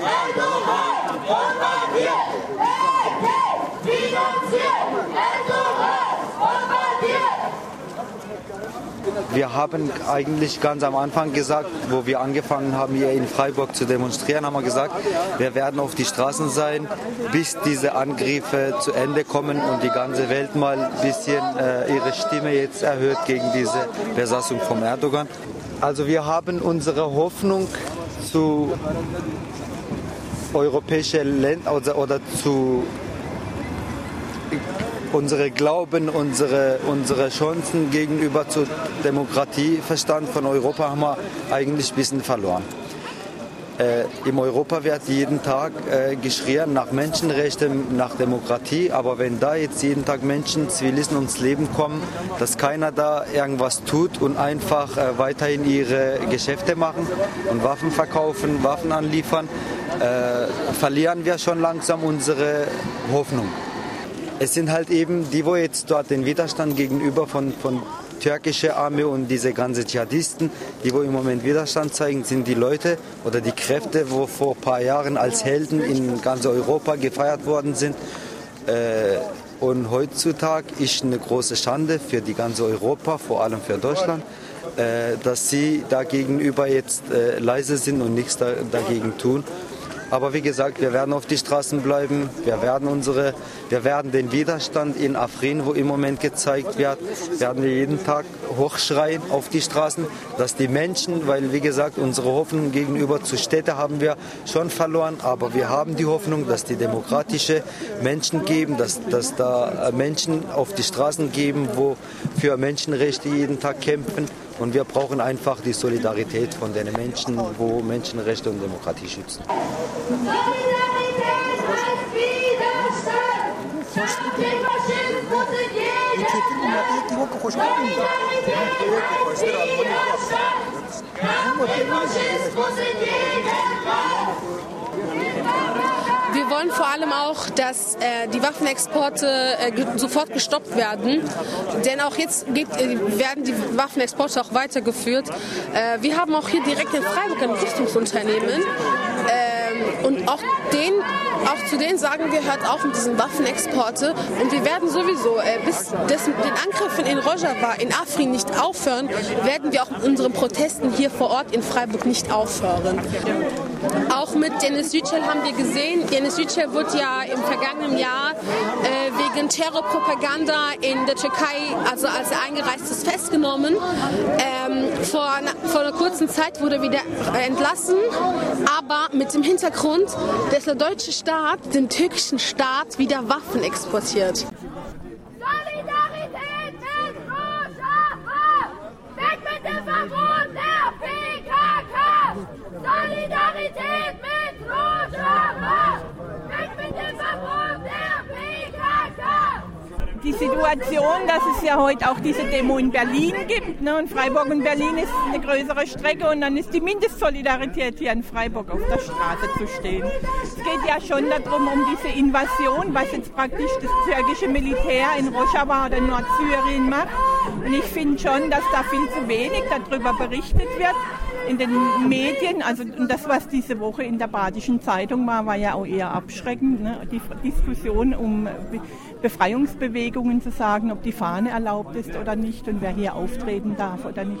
Erdoğan bombardiert! EP finanziert! Erdoğan bombardiert! Wir haben eigentlich ganz am Anfang gesagt, wo wir angefangen haben, hier in Freiburg zu demonstrieren, haben wir gesagt, wir werden auf die Straßen sein, bis diese Angriffe zu Ende kommen und die ganze Welt mal ein bisschen äh, ihre Stimme jetzt erhöht gegen diese Besatzung von Erdogan. Also wir haben unsere Hoffnung zu europäischen Ländern oder, oder zu unsere Glauben, unsere, unsere Chancen gegenüber zur Demokratieverstand von Europa haben wir eigentlich ein bisschen verloren. Äh, Im Europa wird jeden Tag äh, geschrien nach Menschenrechten, nach Demokratie, aber wenn da jetzt jeden Tag Menschen, Zivilisten ums Leben kommen, dass keiner da irgendwas tut und einfach äh, weiterhin ihre Geschäfte machen und Waffen verkaufen, Waffen anliefern, äh, verlieren wir schon langsam unsere Hoffnung. Es sind halt eben die, wo jetzt dort den Widerstand gegenüber von, von türkische Armee und diese ganzen Dschihadisten, die wo im Moment Widerstand zeigen, sind die Leute oder die Kräfte, wo vor ein paar Jahren als Helden in ganz Europa gefeiert worden sind. Äh, und heutzutage ist eine große Schande für die ganze Europa, vor allem für Deutschland, äh, dass sie da gegenüber jetzt äh, leise sind und nichts da, dagegen tun. Aber wie gesagt, wir werden auf die Straßen bleiben. Wir werden unsere, wir werden den Widerstand in Afrin, wo im Moment gezeigt wird, werden wir jeden Tag hochschreien auf die Straßen, dass die Menschen, weil wie gesagt, unsere Hoffnung gegenüber zu Städte haben wir schon verloren, aber wir haben die Hoffnung, dass die demokratische Menschen geben, dass, dass da Menschen auf die Straßen geben, wo für Menschenrechte jeden Tag kämpfen. Und wir brauchen einfach die Solidarität von den Menschen, wo Menschenrechte und Demokratie schützen. Solidarität als Widerstand! Statt dem Faschismus in jedem Land! Solidarität als Widerstand! Statt dem Faschismus in jedem Land! Wir wollen vor allem auch, dass äh, die Waffenexporte äh, sofort gestoppt werden. Denn auch jetzt geht, äh, werden die Waffenexporte auch weitergeführt. Äh, wir haben auch hier direkt in Freiburg ein Rüstungsunternehmen. Und auch, den, auch zu denen sagen wir, hört auf mit diesen Waffenexporte. Und wir werden sowieso, äh, bis des, den Angriffen in Rojava, in Afrin nicht aufhören, werden wir auch mit unseren Protesten hier vor Ort in Freiburg nicht aufhören. Auch mit Dennis Yücel haben wir gesehen, Dennis Yücel wurde ja im vergangenen Jahr äh, wegen Terrorpropaganda in der Türkei, also als er eingereist ist, festgenommen. Ähm, vor, einer, einer kurzen Zeit wurde er wieder entlassen, aber mit dem Hintergrund, dass der deutsche Staat dem türkischen Staat wieder Waffen exportiert. Solidarität mit Rojava! Weg mit dem Verbot der PKK! Solidarität mit Rojava! Weg mit dem Verbot der PKK! Die Situation, dass es ja heute auch diese Demo in Berlin gibt. Ne? Und Freiburg und Berlin ist eine größere Strecke und dann ist die Mindestsolidarität hier in Freiburg auf der Straße zu stehen. Es geht ja schon darum, um diese Invasion, was jetzt praktisch das türkische Militär in Rojava oder Nordsyrien macht. Und ich finde schon, dass da viel zu wenig darüber berichtet wird in den Medien, also und das, was diese Woche in der Badischen Zeitung war, war ja auch eher abschreckend. Ne? Die Diskussion um Be Befreiungsbewegungen zu sagen, ob die Fahne erlaubt ist oder nicht und wer hier auftreten darf oder nicht.